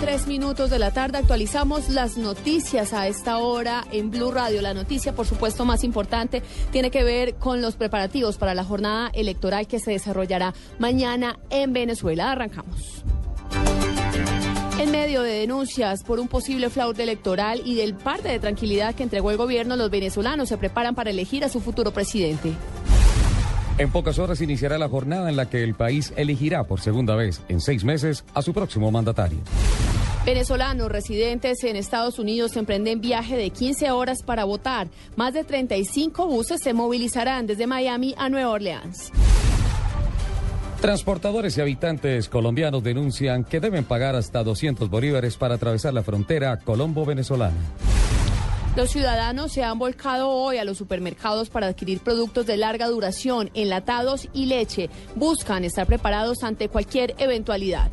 Tres minutos de la tarde actualizamos las noticias a esta hora en Blue Radio. La noticia, por supuesto, más importante tiene que ver con los preparativos para la jornada electoral que se desarrollará mañana en Venezuela. Arrancamos. En medio de denuncias por un posible fraude electoral y del parte de tranquilidad que entregó el gobierno, los venezolanos se preparan para elegir a su futuro presidente. En pocas horas iniciará la jornada en la que el país elegirá por segunda vez en seis meses a su próximo mandatario. Venezolanos residentes en Estados Unidos emprenden viaje de 15 horas para votar. Más de 35 buses se movilizarán desde Miami a Nueva Orleans. Transportadores y habitantes colombianos denuncian que deben pagar hasta 200 bolívares para atravesar la frontera colombo-venezolana. Los ciudadanos se han volcado hoy a los supermercados para adquirir productos de larga duración, enlatados y leche. Buscan estar preparados ante cualquier eventualidad.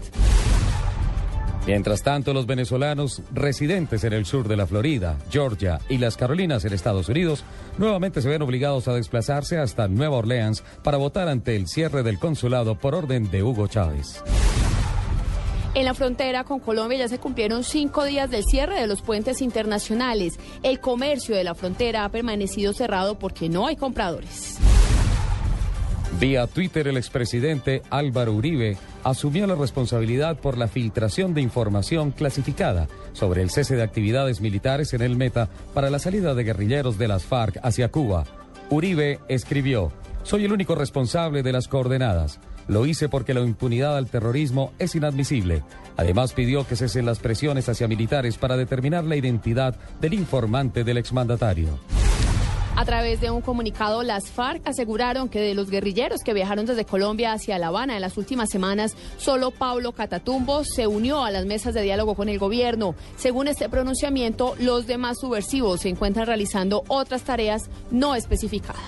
Mientras tanto, los venezolanos residentes en el sur de la Florida, Georgia y las Carolinas en Estados Unidos nuevamente se ven obligados a desplazarse hasta Nueva Orleans para votar ante el cierre del consulado por orden de Hugo Chávez. En la frontera con Colombia ya se cumplieron cinco días del cierre de los puentes internacionales. El comercio de la frontera ha permanecido cerrado porque no hay compradores. Vía Twitter, el expresidente Álvaro Uribe asumió la responsabilidad por la filtración de información clasificada sobre el cese de actividades militares en el Meta para la salida de guerrilleros de las FARC hacia Cuba. Uribe escribió, soy el único responsable de las coordenadas. Lo hice porque la impunidad al terrorismo es inadmisible. Además pidió que cesen las presiones hacia militares para determinar la identidad del informante del exmandatario. A través de un comunicado, las FARC aseguraron que de los guerrilleros que viajaron desde Colombia hacia La Habana en las últimas semanas, solo Pablo Catatumbo se unió a las mesas de diálogo con el gobierno. Según este pronunciamiento, los demás subversivos se encuentran realizando otras tareas no especificadas.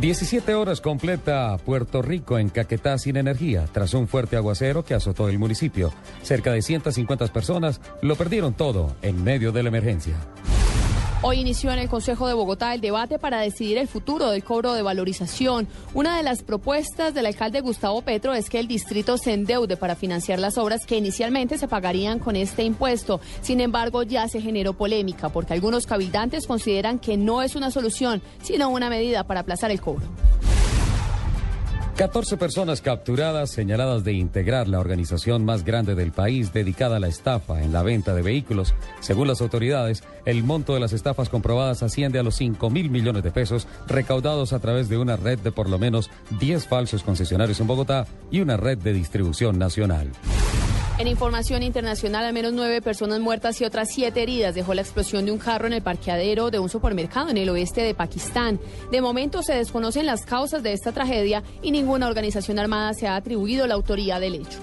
17 horas completa Puerto Rico en Caquetá sin energía tras un fuerte aguacero que azotó el municipio. Cerca de 150 personas lo perdieron todo en medio de la emergencia. Hoy inició en el Consejo de Bogotá el debate para decidir el futuro del cobro de valorización. Una de las propuestas del alcalde Gustavo Petro es que el distrito se endeude para financiar las obras que inicialmente se pagarían con este impuesto. Sin embargo, ya se generó polémica porque algunos cabildantes consideran que no es una solución, sino una medida para aplazar el cobro. 14 personas capturadas señaladas de integrar la organización más grande del país dedicada a la estafa en la venta de vehículos. Según las autoridades, el monto de las estafas comprobadas asciende a los 5 mil millones de pesos recaudados a través de una red de por lo menos 10 falsos concesionarios en Bogotá y una red de distribución nacional. En información internacional, al menos nueve personas muertas y otras siete heridas dejó la explosión de un carro en el parqueadero de un supermercado en el oeste de Pakistán. De momento se desconocen las causas de esta tragedia y ninguna organización armada se ha atribuido la autoría del hecho.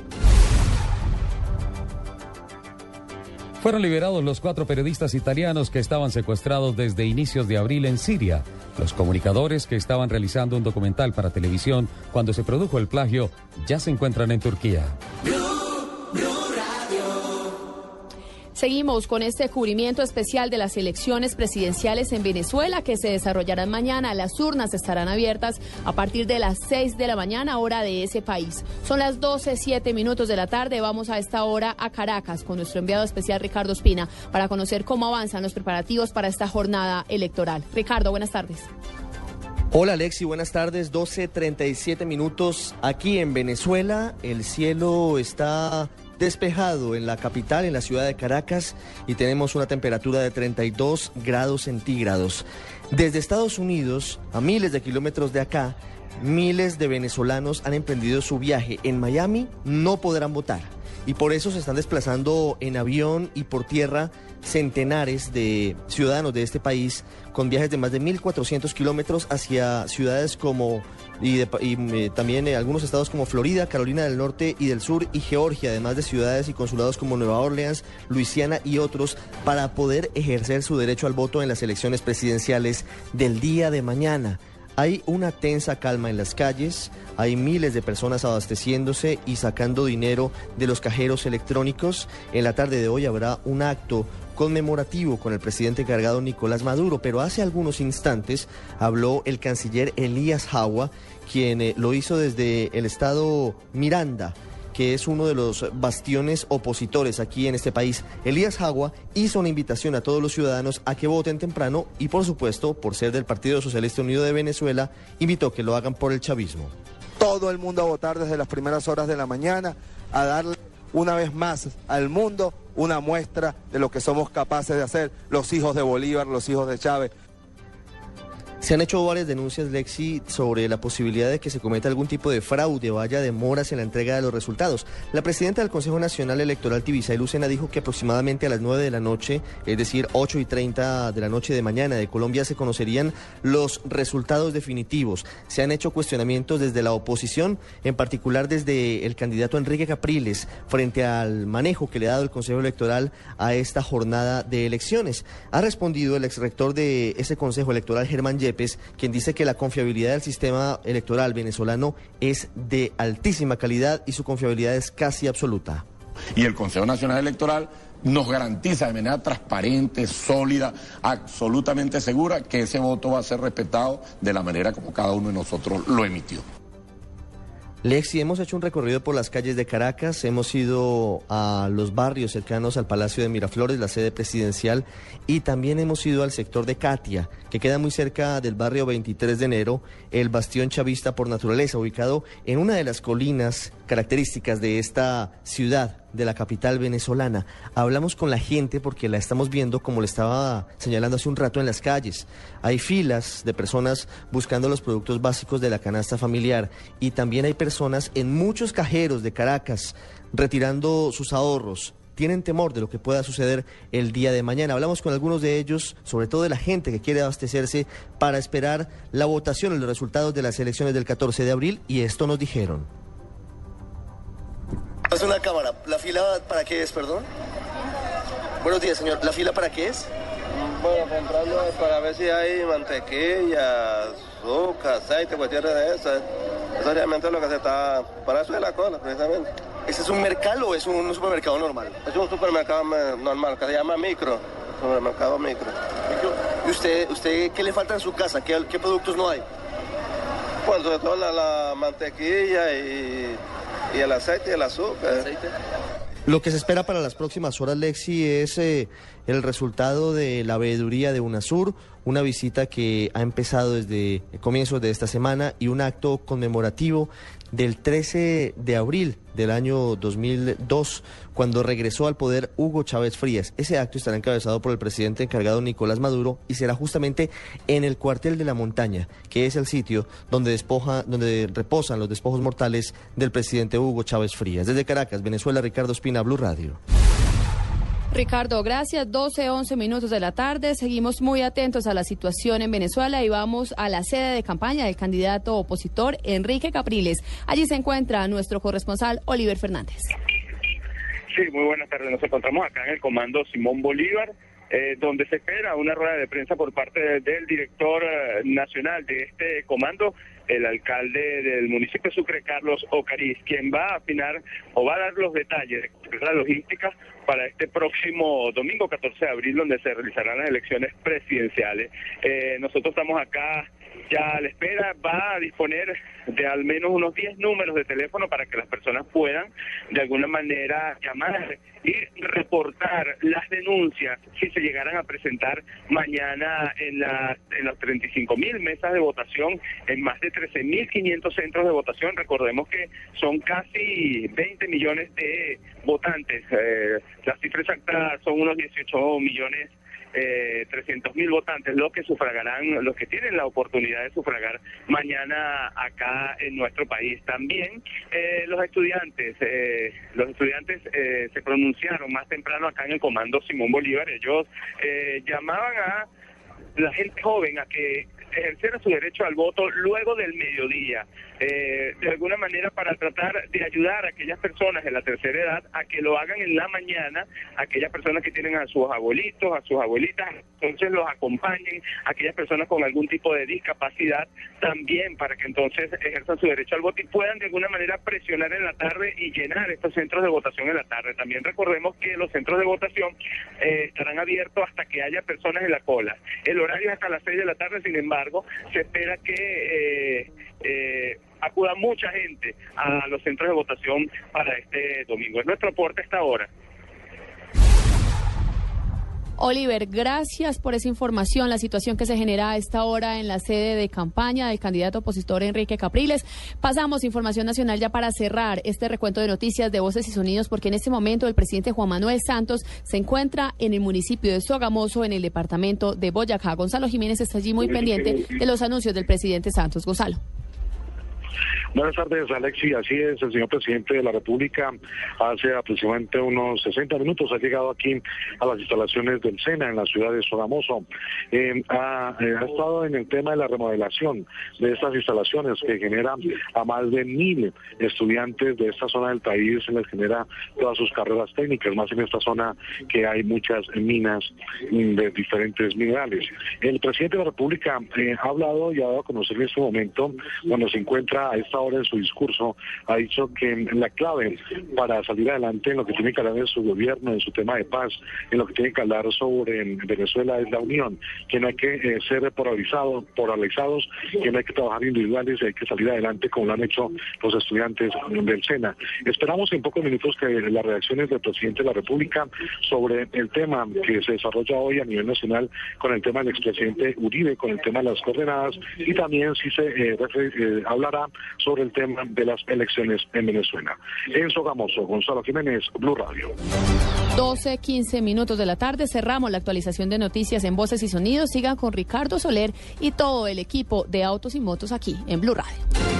Fueron liberados los cuatro periodistas italianos que estaban secuestrados desde inicios de abril en Siria. Los comunicadores que estaban realizando un documental para televisión cuando se produjo el plagio ya se encuentran en Turquía. Seguimos con este cubrimiento especial de las elecciones presidenciales en Venezuela que se desarrollarán mañana. Las urnas estarán abiertas a partir de las 6 de la mañana, hora de ese país. Son las 12, 7 minutos de la tarde. Vamos a esta hora a Caracas con nuestro enviado especial Ricardo Espina para conocer cómo avanzan los preparativos para esta jornada electoral. Ricardo, buenas tardes. Hola Alexi, buenas tardes. 12.37 minutos aquí en Venezuela. El cielo está despejado en la capital, en la ciudad de Caracas, y tenemos una temperatura de 32 grados centígrados. Desde Estados Unidos, a miles de kilómetros de acá, miles de venezolanos han emprendido su viaje. En Miami no podrán votar. Y por eso se están desplazando en avión y por tierra centenares de ciudadanos de este país con viajes de más de 1.400 kilómetros hacia ciudades como y, eh, también eh, algunos estados como Florida, Carolina del Norte y del Sur y Georgia, además de ciudades y consulados como Nueva Orleans, Luisiana y otros, para poder ejercer su derecho al voto en las elecciones presidenciales del día de mañana. Hay una tensa calma en las calles, hay miles de personas abasteciéndose y sacando dinero de los cajeros electrónicos. En la tarde de hoy habrá un acto conmemorativo con el presidente encargado Nicolás Maduro, pero hace algunos instantes habló el canciller Elías Jawa, quien eh, lo hizo desde el estado Miranda que es uno de los bastiones opositores aquí en este país. Elías Jagua hizo una invitación a todos los ciudadanos a que voten temprano y por supuesto, por ser del Partido Socialista Unido de Venezuela, invitó que lo hagan por el chavismo. Todo el mundo a votar desde las primeras horas de la mañana, a darle una vez más al mundo una muestra de lo que somos capaces de hacer los hijos de Bolívar, los hijos de Chávez, se han hecho varias denuncias, Lexi, sobre la posibilidad de que se cometa algún tipo de fraude o haya demoras en la entrega de los resultados. La presidenta del Consejo Nacional Electoral, Tibisay Lucena, dijo que aproximadamente a las 9 de la noche, es decir, 8 y 30 de la noche de mañana de Colombia, se conocerían los resultados definitivos. Se han hecho cuestionamientos desde la oposición, en particular desde el candidato Enrique Capriles, frente al manejo que le ha dado el Consejo Electoral a esta jornada de elecciones. Ha respondido el exrector de ese Consejo Electoral, Germán quien dice que la confiabilidad del sistema electoral venezolano es de altísima calidad y su confiabilidad es casi absoluta. Y el Consejo Nacional Electoral nos garantiza de manera transparente, sólida, absolutamente segura que ese voto va a ser respetado de la manera como cada uno de nosotros lo emitió. Lexi, hemos hecho un recorrido por las calles de Caracas, hemos ido a los barrios cercanos al Palacio de Miraflores, la sede presidencial, y también hemos ido al sector de Katia, que queda muy cerca del barrio 23 de enero, el bastión chavista por naturaleza, ubicado en una de las colinas características de esta ciudad, de la capital venezolana. Hablamos con la gente porque la estamos viendo, como le estaba señalando hace un rato, en las calles. Hay filas de personas buscando los productos básicos de la canasta familiar y también hay personas en muchos cajeros de Caracas retirando sus ahorros. Tienen temor de lo que pueda suceder el día de mañana. Hablamos con algunos de ellos, sobre todo de la gente que quiere abastecerse para esperar la votación los resultados de las elecciones del 14 de abril y esto nos dijeron. Es una cámara. ¿La fila para qué es, perdón? Buenos días, señor. ¿La fila para qué es? Bueno, comprando para ver si hay mantequilla, azúcar, aceite, cuestiones de esas. Eso realmente es lo que se está... Para eso es la cola, precisamente. ¿Ese es un mercado o es un supermercado normal? Es un supermercado normal que se llama micro. Supermercado micro. ¿Y usted, usted qué le falta en su casa? ¿Qué, qué productos no hay? Pues sobre todo la mantequilla y y el aceite y el azúcar. Lo que se espera para las próximas horas, Lexi, es eh, el resultado de la veeduría de UNASUR, una visita que ha empezado desde comienzos de esta semana y un acto conmemorativo del 13 de abril del año 2002, cuando regresó al poder Hugo Chávez Frías. Ese acto estará encabezado por el presidente encargado Nicolás Maduro y será justamente en el cuartel de la montaña, que es el sitio donde, despoja, donde reposan los despojos mortales del presidente Hugo Chávez Frías. Desde Caracas, Venezuela, Ricardo Espina, Blue Radio. Ricardo, gracias. 12, 11 minutos de la tarde. Seguimos muy atentos a la situación en Venezuela y vamos a la sede de campaña del candidato opositor Enrique Capriles. Allí se encuentra nuestro corresponsal Oliver Fernández. Sí, muy buenas tardes. Nos encontramos acá en el comando Simón Bolívar. Eh, donde se espera una rueda de prensa por parte del director eh, nacional de este comando, el alcalde del municipio de Sucre, Carlos Ocariz, quien va a afinar o va a dar los detalles de la logística para este próximo domingo 14 de abril, donde se realizarán las elecciones presidenciales. Eh, nosotros estamos acá ya la espera, va a disponer de al menos unos 10 números de teléfono para que las personas puedan de alguna manera llamar y reportar las denuncias si se llegaran a presentar mañana en, la, en las 35 mil mesas de votación, en más de 13 mil 500 centros de votación. Recordemos que son casi 20 millones de votantes. Eh, la cifra exacta son unos 18 millones eh, 300 mil votantes, los que sufragarán, los que tienen la oportunidad de sufragar mañana acá en nuestro país. También eh, los estudiantes, eh, los estudiantes eh, se pronunciaron más temprano acá en el Comando Simón Bolívar. Ellos eh, llamaban a la gente joven a que ejerciera su derecho al voto luego del mediodía, eh, de alguna manera para tratar de ayudar a aquellas personas de la tercera edad a que lo hagan en la mañana, aquellas personas que tienen a sus abuelitos, a sus abuelitas, entonces los acompañen, aquellas personas con algún tipo de discapacidad también para que entonces ejerzan su derecho al voto y puedan de alguna manera presionar en la tarde y llenar estos centros de votación en la tarde. También recordemos que los centros de votación eh, estarán abiertos hasta que haya personas en la cola. El horario es hasta las 6 de la tarde, sin embargo, se espera que eh, eh, acuda mucha gente a los centros de votación para este domingo. Es nuestro aporte hasta ahora. Oliver, gracias por esa información, la situación que se genera a esta hora en la sede de campaña del candidato opositor Enrique Capriles. Pasamos información nacional ya para cerrar este recuento de noticias de voces y sonidos, porque en este momento el presidente Juan Manuel Santos se encuentra en el municipio de Sogamoso, en el departamento de Boyacá. Gonzalo Jiménez está allí muy pendiente de los anuncios del presidente Santos. Gonzalo. Buenas tardes, Alexi. Así es, el señor presidente de la República hace aproximadamente unos 60 minutos ha llegado aquí a las instalaciones del SENA en la ciudad de Sogamoso. Eh, ha, eh, estado en el tema de la remodelación de estas instalaciones que generan a más de mil estudiantes de esta zona del país, se les genera todas sus carreras técnicas, más en esta zona que hay muchas minas de diferentes minerales. El presidente de la República eh, ha hablado y ha dado a conocer en este momento, cuando se encuentra a esta hora en su discurso, ha dicho que la clave para salir adelante en lo que tiene que hablar de su gobierno, en su tema de paz, en lo que tiene que hablar sobre Venezuela es la unión, que no hay que eh, ser polarizado, polarizados, que no hay que trabajar individuales y hay que salir adelante como lo han hecho los estudiantes del SENA. Esperamos en pocos minutos que las reacciones del presidente de la República sobre el tema que se desarrolla hoy a nivel nacional con el tema del expresidente Uribe, con el tema de las coordenadas y también si se eh, eh, hablará sobre el tema de las elecciones en Venezuela. En Sogamoso, Gonzalo Jiménez, Blue Radio. 12, 15 minutos de la tarde, cerramos la actualización de noticias en Voces y Sonidos. Sigan con Ricardo Soler y todo el equipo de Autos y Motos aquí en Blue Radio.